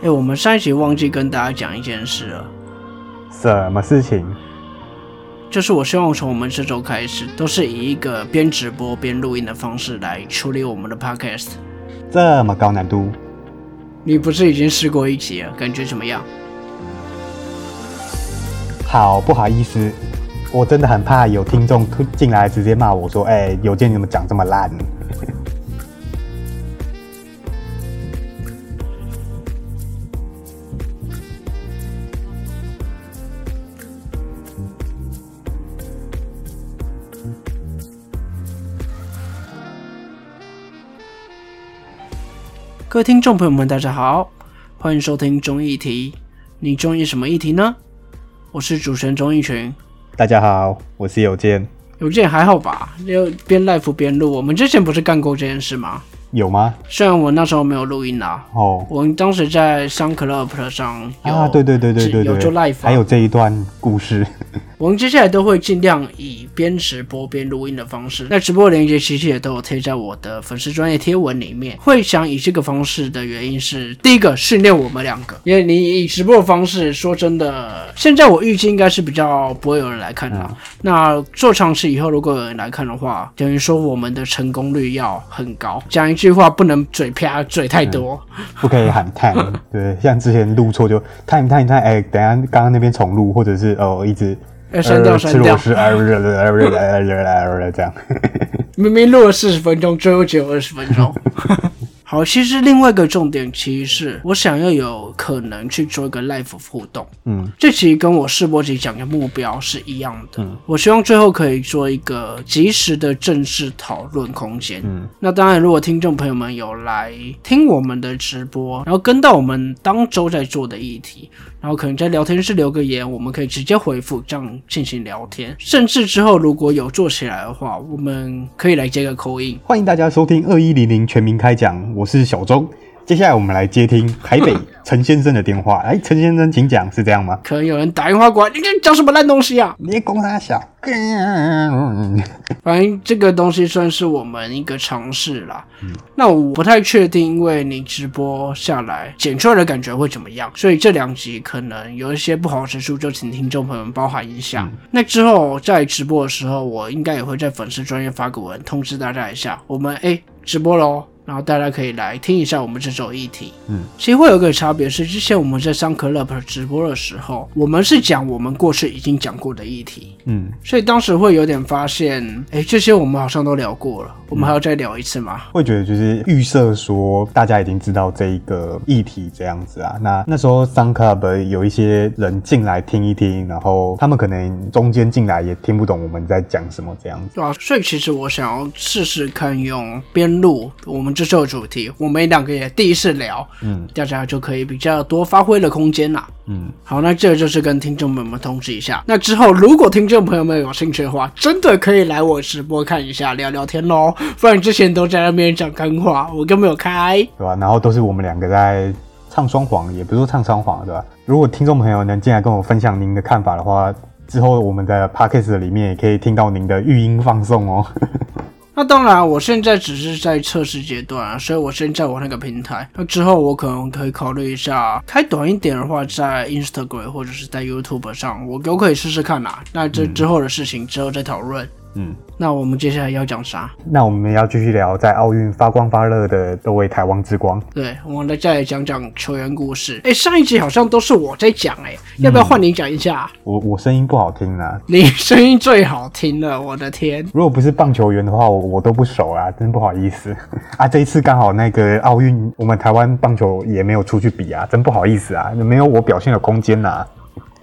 哎，我们上一集忘记跟大家讲一件事了，什么事情？就是我希望从我们这周开始，都是以一个边直播边录音的方式来处理我们的 podcast。这么高难度？你不是已经试过一集了？感觉怎么样？好不好意思，我真的很怕有听众进来直接骂我说：“哎，邮件怎么讲这么烂？”各位听众朋友们，大家好，欢迎收听中议题。你中意什么议题呢？我是主持人钟义群。大家好，我是有健。有健还好吧？又边 live 边录。我们之前不是干过这件事吗？有吗？虽然我那时候没有录音啦。哦。我们当时在 Sun Club 上啊，对对对对对对，有做 live，还有这一段故事。我们接下来都会尽量以边直播边录音的方式。那直播链接其实也都有贴在我的粉丝专业贴文里面。会想以这个方式的原因是，第一个训练我们两个，因为你以直播的方式，说真的，现在我预计应该是比较不会有人来看的。那做长期以后，如果有人来看的话，等于说我们的成功率要很高。讲一句话，不能嘴啪嘴太多，不可以喊 time。对，像之前录错就 time time time，哎，等下刚刚那边重录，或者是哦一直。删掉，删掉。这样。明明录了四十分钟，最后只有二十分钟。好，其实另外一个重点，其实是我想要有可能去做一个 live 互动。嗯，这其实跟我试播集讲的目标是一样的。嗯，我希望最后可以做一个及时的正式讨论空间。嗯，那当然，如果听众朋友们有来听我们的直播，然后跟到我们当周在做的议题。然后可能在聊天室留个言，我们可以直接回复，这样进行聊天。甚至之后如果有做起来的话，我们可以来接个口音。欢迎大家收听二一零零全民开讲，我是小周。接下来我们来接听台北 陈先生的电话。哎，陈先生，请讲，是这样吗？可能有人打电话过来，你这讲什么烂东西啊？你公他小。反正这个东西算是我们一个尝试啦。那我不太确定，因为你直播下来剪出来的感觉会怎么样，所以这两集可能有一些不好之处，就请听众朋友们包涵一下。那之后在直播的时候，我应该也会在粉丝专业发个文通知大家一下，我们哎直播喽。然后大家可以来听一下我们这首议题。嗯，其实会有个差别是，之前我们在上课 Club 直播的时候，我们是讲我们过去已经讲过的议题。嗯，所以当时会有点发现，哎，这些我们好像都聊过了，我们还要再聊一次吗？会觉得就是预设说大家已经知道这一个议题这样子啊。那那时候上 Club 有一些人进来听一听，然后他们可能中间进来也听不懂我们在讲什么这样子。对啊，所以其实我想要试试看用边录我们。这首主题，我们两个也第一次聊，嗯，大家就可以比较多发挥的空间啦，嗯，好，那这就是跟听众朋友们通知一下，那之后如果听众朋友们有兴趣的话，真的可以来我直播看一下聊聊天喽，不然之前都在那边讲干话，我根本没有开，对吧？然后都是我们两个在唱双簧，也不是说唱双簧，对吧？如果听众朋友能进来跟我分享您的看法的话，之后我们的 podcast 里面也可以听到您的语音放送哦。那当然，我现在只是在测试阶段啊，所以我先在我那个平台。那之后我可能可以考虑一下，开短一点的话，在 Instagram 或者是在 YouTube 上，我都可以试试看啦。那这之后的事情之后再讨论。嗯，那我们接下来要讲啥？那我们要继续聊在奥运发光发热的各位台湾之光。对，我们再来讲讲球员故事。哎，上一集好像都是我在讲，哎，要不要换你讲一下？我我声音不好听啊，你声音最好听了，我的天！如果不是棒球员的话，我我都不熟啊，真不好意思 啊。这一次刚好那个奥运，我们台湾棒球也没有出去比啊，真不好意思啊，没有我表现的空间呐。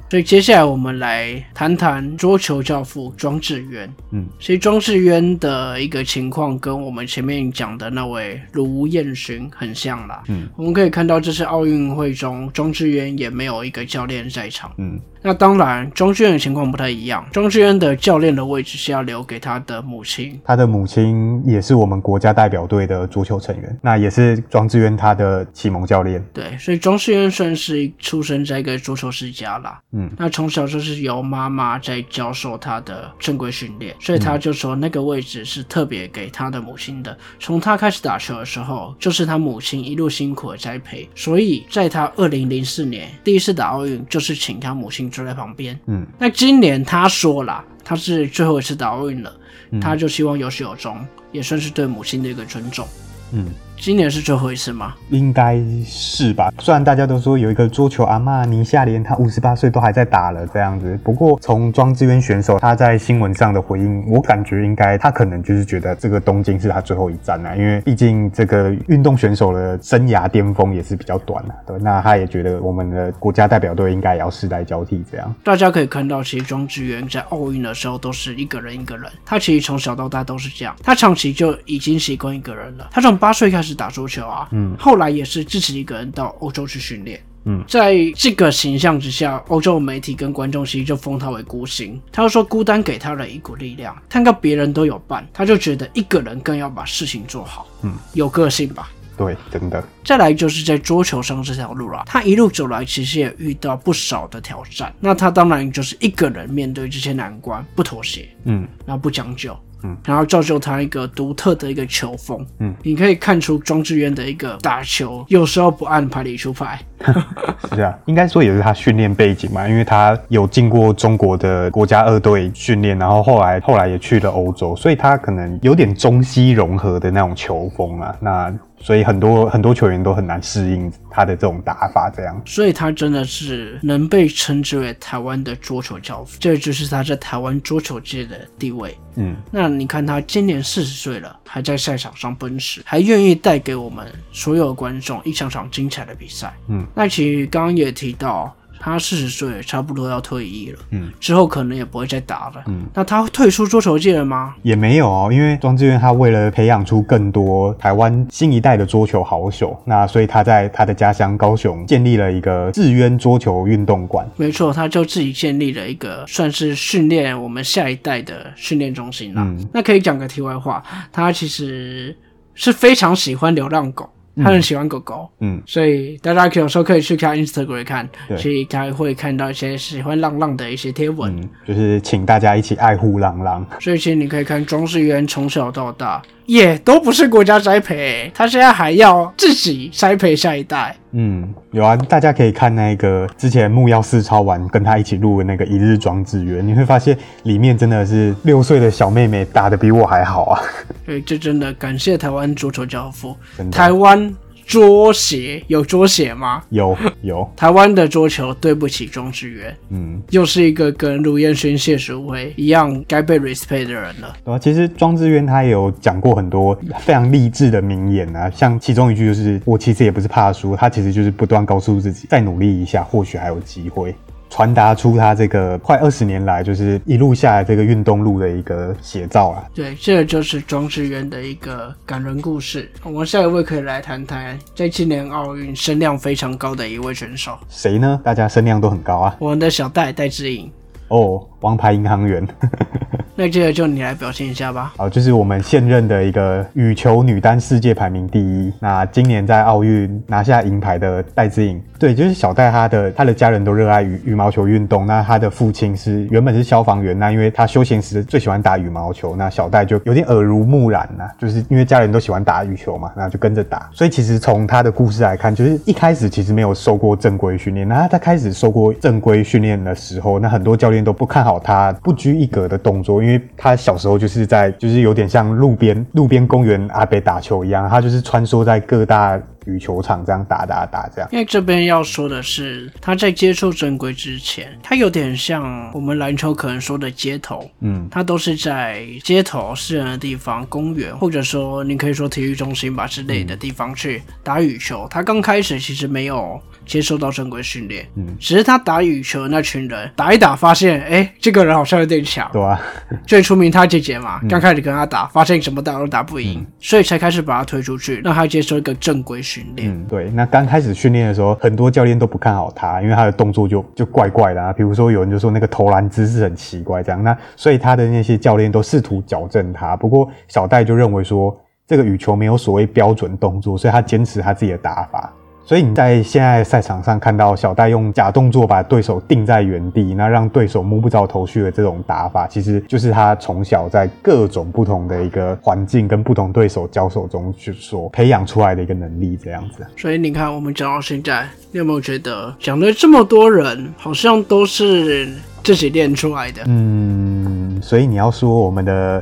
所以接下来我们来谈谈桌球教父庄智渊。嗯，其实庄智渊的一个情况跟我们前面讲的那位卢彦勋很像啦。嗯，我们可以看到这次奥运会中，庄智渊也没有一个教练在场。嗯。那当然，庄智渊的情况不太一样。庄智渊的教练的位置是要留给他的母亲，他的母亲也是我们国家代表队的足球成员，那也是庄智渊他的启蒙教练。对，所以庄智渊算是出生在一个足球世家啦。嗯，那从小就是由妈妈在教授他的正规训练，所以他就说那个位置是特别给他的母亲的。从他开始打球的时候，就是他母亲一路辛苦的栽培，所以在他二零零四年第一次打奥运，就是请他母亲坐在旁边。嗯，那今年他说了，他是最后一次打奥运了，他就希望有始有终，也算是对母亲的一个尊重。嗯，今年是最后一次吗？应该是吧。虽然大家都说有一个桌球阿嬷倪夏莲，她五十八岁都还在打了这样子，不过从庄智渊选手他在新闻上的回应，我感觉应该他可能就是觉得这个东京是他最后一站了，因为毕竟这个运动选手的生涯巅峰也是比较短的。对，那他也觉得我们的国家代表队应该也要世代交替这样。大家可以看到，其实庄智渊在奥运的时候都是一个人一个人，他其实从小到大都是这样，他长期就已经习惯一个人了。他从八岁开始打桌球啊，嗯，后来也是自己一个人到欧洲去训练。嗯，在这个形象之下，欧洲媒体跟观众其实就封他为孤星。他就说，孤单给他了一股力量，看到别人都有伴，他就觉得一个人更要把事情做好。嗯，有个性吧。对，真的。再来就是在桌球上这条路啦，他一路走来其实也遇到不少的挑战。那他当然就是一个人面对这些难关，不妥协，嗯，然后不将就，嗯，然后造就他一个独特的一个球风，嗯，你可以看出庄智渊的一个打球，有时候不按牌理出牌，是啊，应该说也是他训练背景嘛，因为他有进过中国的国家二队训练，然后后来后来也去了欧洲，所以他可能有点中西融合的那种球风啊。那所以很多很多球员都很难适应他的这种打法，这样。所以他真的是能被称之为台湾的桌球教父，这就是他在台湾桌球界的地位。嗯，那你看他今年四十岁了，还在赛场上奔驰，还愿意带给我们所有观众一场场精彩的比赛。嗯，那其实刚刚也提到，他四十岁差不多要退役了，嗯，之后可能也不会再打了。嗯，那他退出桌球界了吗？也没有哦，因为庄智渊他为了培养出更多台湾新一代的桌球好手，那所以他在他的家乡高雄建立了一个智渊桌球运动馆。没错，他就自己建立了一个算是训练我们下一代的训练中心啦。嗯那可以讲个题外话，他其实是非常喜欢流浪狗，他很喜欢狗狗。嗯，所以大家有时候可以去看 Instagram 看，对其实他会看到一些喜欢浪浪的一些贴文。嗯，就是请大家一起爱护浪浪。所以其实你可以看庄世渊从小到大也都不是国家栽培，他现在还要自己栽培下一代。嗯，有啊，大家可以看那个之前木曜四超玩跟他一起录的那个一日庄子园，你会发现里面真的是六岁的小妹妹打得比我还好啊。对这真的感谢台湾足球教父台湾桌鞋有桌鞋吗？有有，台湾的桌球对不起庄智渊，嗯，又是一个跟卢彦勋、谢淑薇一样该被 respect 的人了。对啊，其实庄智渊他也有讲过很多非常励志的名言啊，像其中一句就是“我其实也不是怕输”，他其实就是不断告诉自己再努力一下，或许还有机会。传达出他这个快二十年来就是一路下来这个运动路的一个写照啊。对，这个就是庄智渊的一个感人故事。我们下一位可以来谈谈在今年奥运声量非常高的一位选手，谁呢？大家声量都很高啊。我们的小戴戴志颖。哦，王牌银行员。那这个就你来表现一下吧。好，就是我们现任的一个羽球女单世界排名第一，那今年在奥运拿下银牌的戴资颖。对，就是小戴，她的她的家人都热爱羽羽毛球运动。那她的父亲是原本是消防员，那因为他休闲时最喜欢打羽毛球，那小戴就有点耳濡目染呐、就是因为家人都喜欢打羽球嘛，那就跟着打。所以其实从她的故事来看，就是一开始其实没有受过正规训练，那她开始受过正规训练的时候，那很多教练都不看好他不拘一格的动作，因为他小时候就是在就是有点像路边路边公园阿北打球一样，他就是穿梭在各大羽球场这样打打打这样。因为这边要说的是，他在接触正规之前，他有点像我们篮球可能说的街头，嗯，他都是在街头私人的地方、公园，或者说你可以说体育中心吧之类的地方去打羽球。他刚开始其实没有接受到正规训练，嗯，只是他打羽球那群人打一打，发现哎，这个人好像有点强，对啊，最出名他姐姐嘛，刚开始跟他打，发现怎么打都打不赢，所以才开始把他推出去，让他接受一个正规训嗯，对。那刚开始训练的时候，很多教练都不看好他，因为他的动作就就怪怪的啊。比如说有人就说那个投篮姿势很奇怪，这样。那所以他的那些教练都试图矫正他。不过小戴就认为说，这个羽球没有所谓标准动作，所以他坚持他自己的打法。所以你在现在赛场上看到小戴用假动作把对手定在原地，那让对手摸不着头绪的这种打法，其实就是他从小在各种不同的一个环境跟不同对手交手中去所培养出来的一个能力，这样子。所以你看，我们讲到现在，你有没有觉得讲了这么多人，好像都是 自己练出来的？嗯，所以你要说我们的，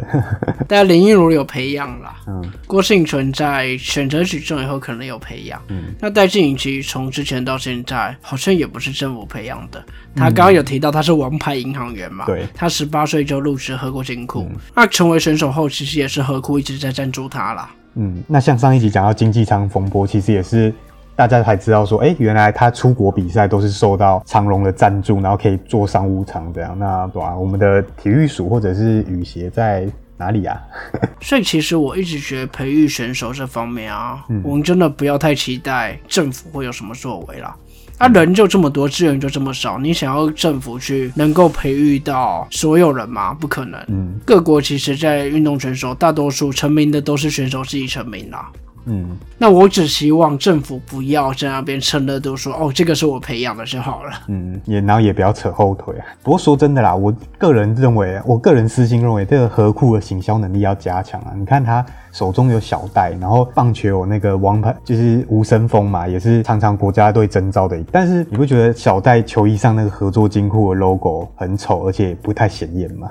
大家林依如有培养啦，嗯，郭幸存在选择举重以后可能有培养，嗯，那戴静颖其实从之前到现在好像也不是政府培养的，他刚刚有提到他是王牌银行员嘛，对，他十八岁就入职河库金库，那成为选手后其实也是河库一直在赞助他啦。嗯，那像上一集讲到经济舱风波，其实也是。大家才知道说，哎，原来他出国比赛都是受到长隆的赞助，然后可以坐商务舱这样。那对啊，我们的体育署或者是羽协在哪里啊？所以其实我一直觉得培育选手这方面啊，我们真的不要太期待政府会有什么作为啦。啊，人就这么多，资源就这么少，你想要政府去能够培育到所有人吗？不可能。嗯，各国其实，在运动选手大多数成名的都是选手自己成名啦。嗯，那我只希望政府不要在那边趁热度，说哦，这个是我培养的就好了。嗯，也然后也不要扯后腿啊。不过说真的啦，我个人认为，我个人私心认为，这个河库的行销能力要加强啊。你看他。手中有小戴，然后棒球有那个王牌，就是吴森峰嘛，也是常常国家队征召的。但是你不觉得小戴球衣上那个合作金库的 logo 很丑，而且不太显眼吗？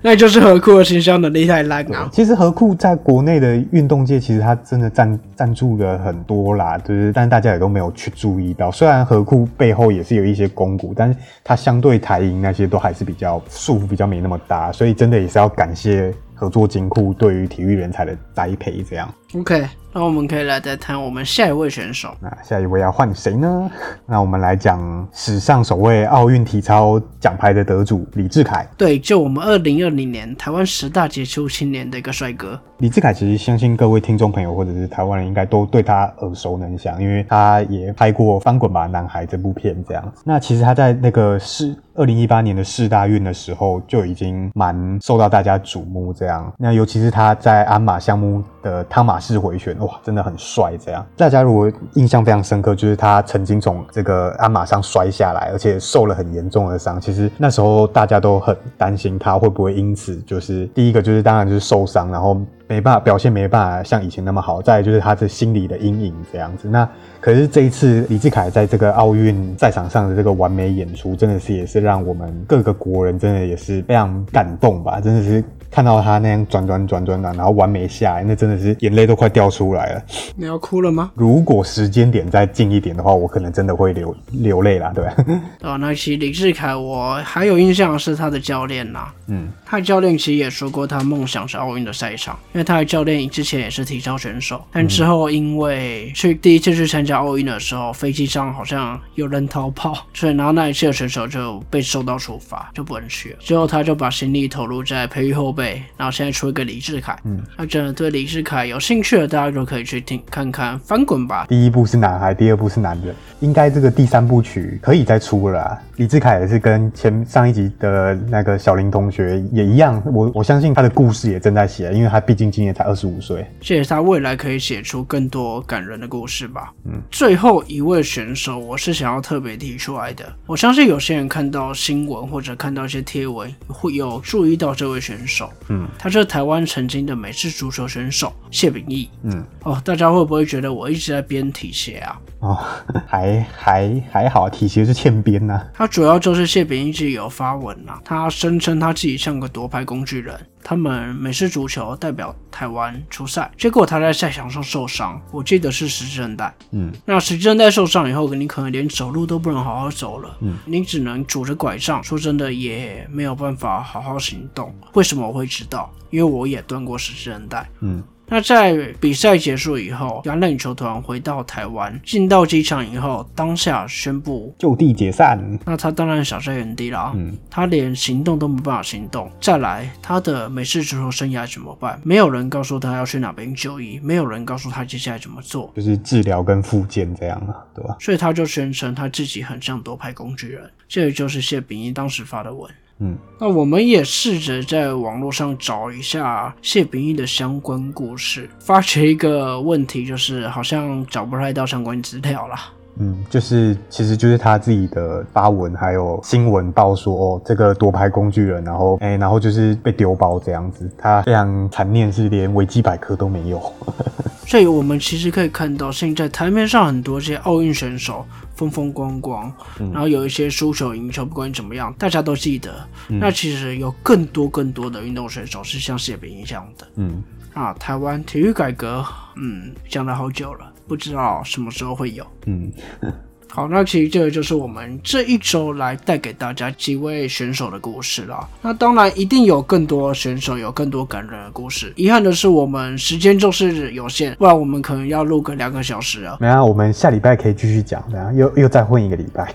那就是河库的行销能力太烂啊。其实河库在国内的运动界，其实他真的赞赞助的很多啦，就是，但大家也都没有去注意到。虽然河库背后也是有一些公股，但是它相对台银那些都还是比较束缚，比较没那么大，所以真的也是要感谢。合作金库对于体育人才的栽培，这样。OK，那我们可以来再谈我们下一位选手。那下一位要换谁呢？那我们来讲史上首位奥运体操奖牌的得主李志凯。对，就我们二零二零年台湾十大杰出青年的一个帅哥李志凯。其实相信各位听众朋友或者是台湾人应该都对他耳熟能详，因为他也拍过《翻滚吧，男孩》这部片这样。那其实他在那个世二零一八年的四大运的时候就已经蛮受到大家瞩目这样。那尤其是他在鞍马项目的汤马。式回旋哇，真的很帅！这样，大家如果印象非常深刻，就是他曾经从这个鞍马上摔下来，而且受了很严重的伤。其实那时候大家都很担心他会不会因此就是第一个就是当然就是受伤，然后没办法表现，没办法像以前那么好。再就是他的心理的阴影这样子。那可是这一次李志凯在这个奥运赛场上的这个完美演出，真的是也是让我们各个国人真的也是非常感动吧，真的是。看到他那样转转转转转，然后完美下来，那真的是眼泪都快掉出来了。你要哭了吗？如果时间点再近一点的话，我可能真的会流流泪啦，对吧？哦，那其实李志凯，我还有印象是他的教练呐。嗯，他的教练其实也说过，他梦想是奥运的赛场，因为他的教练之前也是体操选手，但之后因为去第一次去参加奥运的时候，飞机上好像有人逃跑，所以然后那一次的选手就被受到处罚，就不能去了。之后他就把心力投入在培育后。辈，然后现在出一个李志凯，嗯，他真的对李志凯有兴趣的，大家都可以去听看看翻滚吧。第一部是男孩，第二部是男人，应该这个第三部曲可以再出了。李志凯也是跟前上一集的那个小林同学也一样，我我相信他的故事也正在写，因为他毕竟今年才二十五岁，谢谢他未来可以写出更多感人的故事吧。嗯，最后一位选手，我是想要特别提出来的，我相信有些人看到新闻或者看到一些贴文，会有注意到这位选手。嗯，他是台湾曾经的美式足球选手谢秉义。嗯，哦，大家会不会觉得我一直在编体协啊？哦，还还还好，体协是欠编呐。他主要就是谢秉义自己有发文啊，他声称他自己像个夺牌工具人。他们美式足球代表台湾出赛，结果他在赛场上受伤，我记得是十字韧带。嗯，那十字韧带受伤以后，你可能连走路都不能好好走了。嗯，你只能拄着拐杖，说真的也没有办法好好行动。为什么我会知道？因为我也断过十字韧带。嗯。那在比赛结束以后，橄榄球团回到台湾，进到机场以后，当下宣布就地解散。那他当然傻在原地啦，嗯，他连行动都没办法行动。再来，他的美式足球生涯怎么办？没有人告诉他要去哪边就医，没有人告诉他接下来怎么做，就是治疗跟复健这样啊，对吧？所以他就宣称他自己很像夺牌工具人。这也就是谢炳一当时发的文。嗯，那我们也试着在网络上找一下谢炳义的相关故事，发觉一个问题，就是好像找不太到相关资料了。嗯，就是其实就是他自己的发文，还有新闻报说哦，这个夺牌工具人，然后哎，然后就是被丢包这样子，他非常残念，是连维基百科都没有。所以我们其实可以看到，现在台面上很多这些奥运选手风风光光，然后有一些输球赢球，不管怎么样，大家都记得。那其实有更多更多的运动选手是像谢炳一这样的。嗯，啊，台湾体育改革，嗯，讲了好久了，不知道什么时候会有。嗯，好，那其实这个就是我们这一周来带给大家几位选手的故事啦。那当然一定有更多选手有更多感人的故事。遗憾的是我们时间就是有限，不然我们可能要录个两个小时啊。没啊，我们下礼拜可以继续讲，然后又又再混一个礼拜。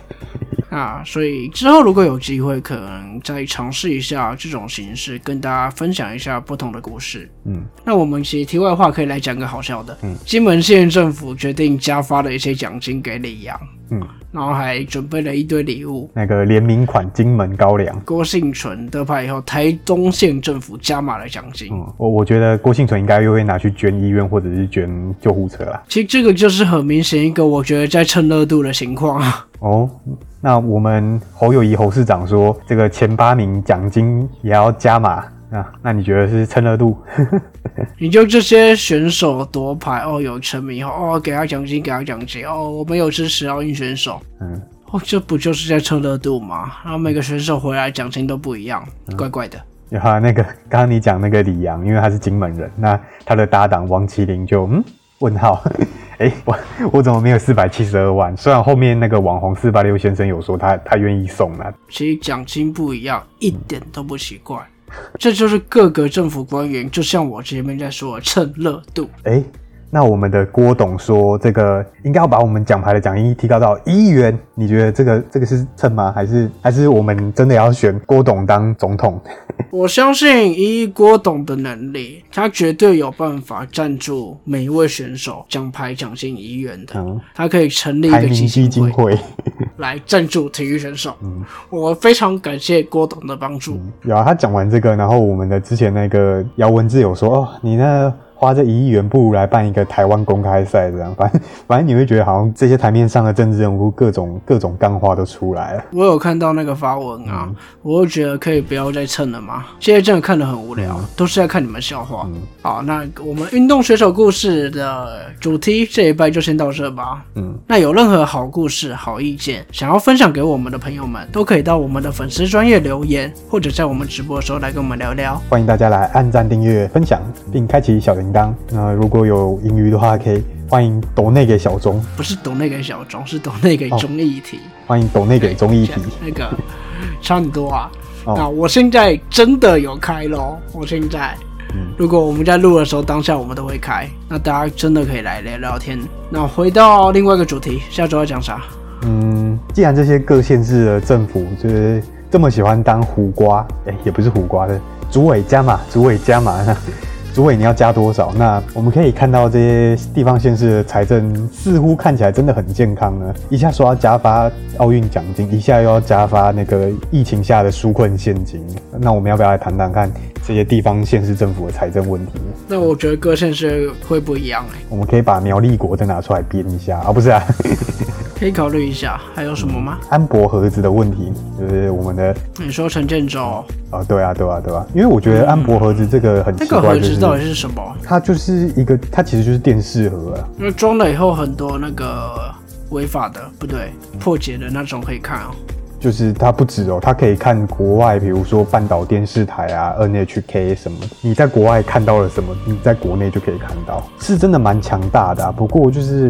啊，所以之后如果有机会，可能再尝试一下这种形式，跟大家分享一下不同的故事。嗯，那我们其实题外话可以来讲个好笑的。嗯，金门县政府决定加发了一些奖金给李阳，嗯，然后还准备了一堆礼物。那个联名款金门高粱，郭幸存得牌以后，台东县政府加码了奖金。嗯，我我觉得郭幸存应该又会拿去捐医院或者是捐救护车啦。其实这个就是很明显一个我觉得在蹭热度的情况啊。哦，那我们侯友谊侯市长说，这个前八名奖金也要加码，那那你觉得是蹭热度？你就这些选手夺牌哦，有成名以后哦，给他奖金，给他奖金哦，我们有支持奥运选手，嗯，哦，这不就是在蹭热度吗？然后每个选手回来奖金都不一样，怪怪的。有哈，那个刚刚你讲那个李阳，因为他是金门人，那他的搭档王麒麟就嗯问号，哎、我我怎么没有四百七十二万？虽然后面那个网红四八六先生有说他他愿意送啊，其实奖金不一样，一点都不奇怪。这就是各个政府官员，就像我前面在说的蹭热度。哎、那我们的郭董说，这个应该要把我们奖牌的奖金提高到一亿元，你觉得这个这个是蹭吗？还是还是我们真的要选郭董当总统？我相信以郭董的能力，他绝对有办法赞助每一位选手奖牌奖金一亿元的。嗯，他可以成立一个基基金会 来赞助体育选手。嗯我非常感谢郭董的帮助。有啊，他讲完这个，然后我们的之前那个姚文志有说，哦，你那花这一亿元，不如来办一个台湾公开赛这样，反正反正你会觉得好像这些台面上的政治人物各种各种干话都出来了。我有看到那个发文啊，我就觉得可以不要再蹭了嘛。现在真的看得很无聊，都是在看你们笑话。好，那我们运动选手故事的主题这一拜就先到这吧。嗯，那有任何好故事、好意见想要分享给我们的朋友们，都可以到我们的粉丝专业留言，或者在我们直播的时候来跟我们聊聊。欢迎大家来按赞、订阅、分享，并开启小铃铛。那如果有盈余的话，可以欢迎抖内给小钟，不是抖内给小钟，是抖内给综艺题。欢迎抖内给综艺题。那个差很多啊。哦那我现在真的有开喽，我现在，嗯如果我们在录的时候，当下我们都会开，那大家真的可以来聊聊天。那回到另外一个主题，下周要讲啥？嗯，既然这些各县市的政府就是这么喜欢当胡瓜，哎、也不是胡瓜的，主委加码，主委加码，那主委你要加多少？那我们可以看到这些地方县市的财政似乎看起来真的很健康呢，一下说要加发奥运奖金，一下又要加发那个疫情下的纾困现金。那我们要不要来谈谈看这些地方县市政府的财政问题？那我觉得各县市会不一样哎、我们可以把苗栗国再拿出来编一下啊，不是啊。可以考虑一下。还有什么吗？安博盒子的问题，就是我们的你说陈建州啊，对啊，对啊，对啊，因为我觉得安博盒子这个很奇怪，那个盒子到底是什么？它就是一个，它其实就是电视盒啊，因为装了以后很多那个违法的，不对，破解的那种可以看哦。就是它不止哦，它可以看国外，比如说半岛电视台啊、NHK 什么，你在国外看到了什么，你在国内就可以看到，是真的蛮强大的啊。不过就是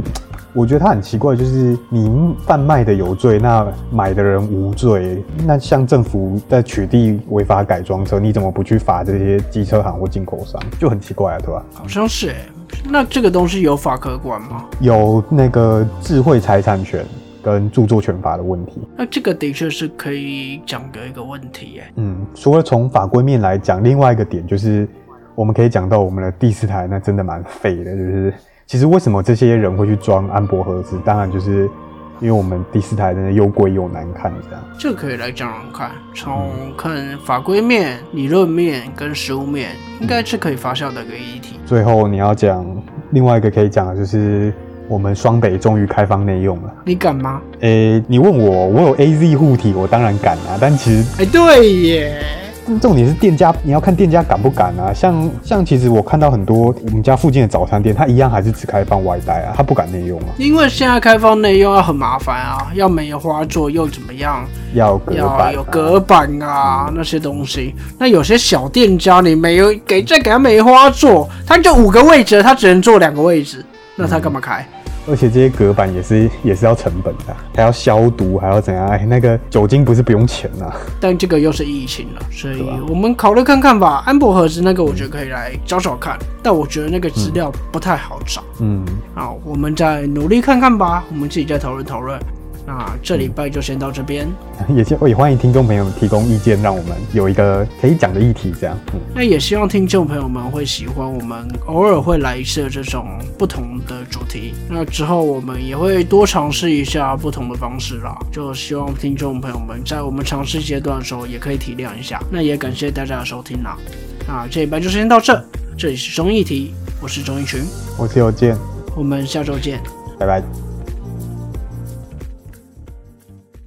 我觉得它很奇怪，就是你贩卖的有罪，那买的人无罪。那像政府在取缔违法改装车，你怎么不去罚这些机车行或进口商？就很奇怪啊，对吧？好像是哎。那这个东西有法可管吗？有那个智慧财产权跟著作权法的问题。那这个的确是可以讲的一个问题哎。嗯，除了从法规面来讲，另外一个点就是，我们可以讲到我们的第四台，那真的蛮废的，就是。其实为什么这些人会去装安博盒子？当然就是因为我们第四台真的又贵又难看，这样。这可以来讲讲看，从看法规面、理论面跟实物面，应该是可以发酵的一个议题。最后你要讲另外一个可以讲的就是我们双北终于开放内用了，你敢吗？诶，你问我，我有 A Z 护体，我当然敢啊。但其实，哎，对耶。重点是店家，你要看店家敢不敢啊？像像其实我看到很多我们家附近的早餐店，它一样还是只开放外带啊，它不敢内用啊。因为现在开放内用要很麻烦啊，要梅花座又怎么样？要要有隔板啊那些东西。那有些小店家你没有给再给他梅花座，他就五个位置，他只能坐两个位置，那他干嘛开？而且这些隔板也是也是要成本的，还要消毒，还要怎样？哎，那个酒精不是不用钱啊？但这个又是疫情了，所以我们考虑看看吧。安博盒子那个，我觉得可以来找找看，但我觉得那个资料不太好找。嗯，好，我们再努力看看吧。我们自己再讨论讨论。那这礼拜就先到这边，也也欢迎听众朋友提供意见，让我们有一个可以讲的议题。这样，那也希望听众朋友们会喜欢我们偶尔会来一次这种不同的主题。那之后我们也会多尝试一下不同的方式啦，就希望听众朋友们在我们尝试阶段的时候也可以体谅一下。那也感谢大家的收听啦。那这礼拜就先到这，这里是中议题，我是钟义群，我是有健，我们下周见，拜拜。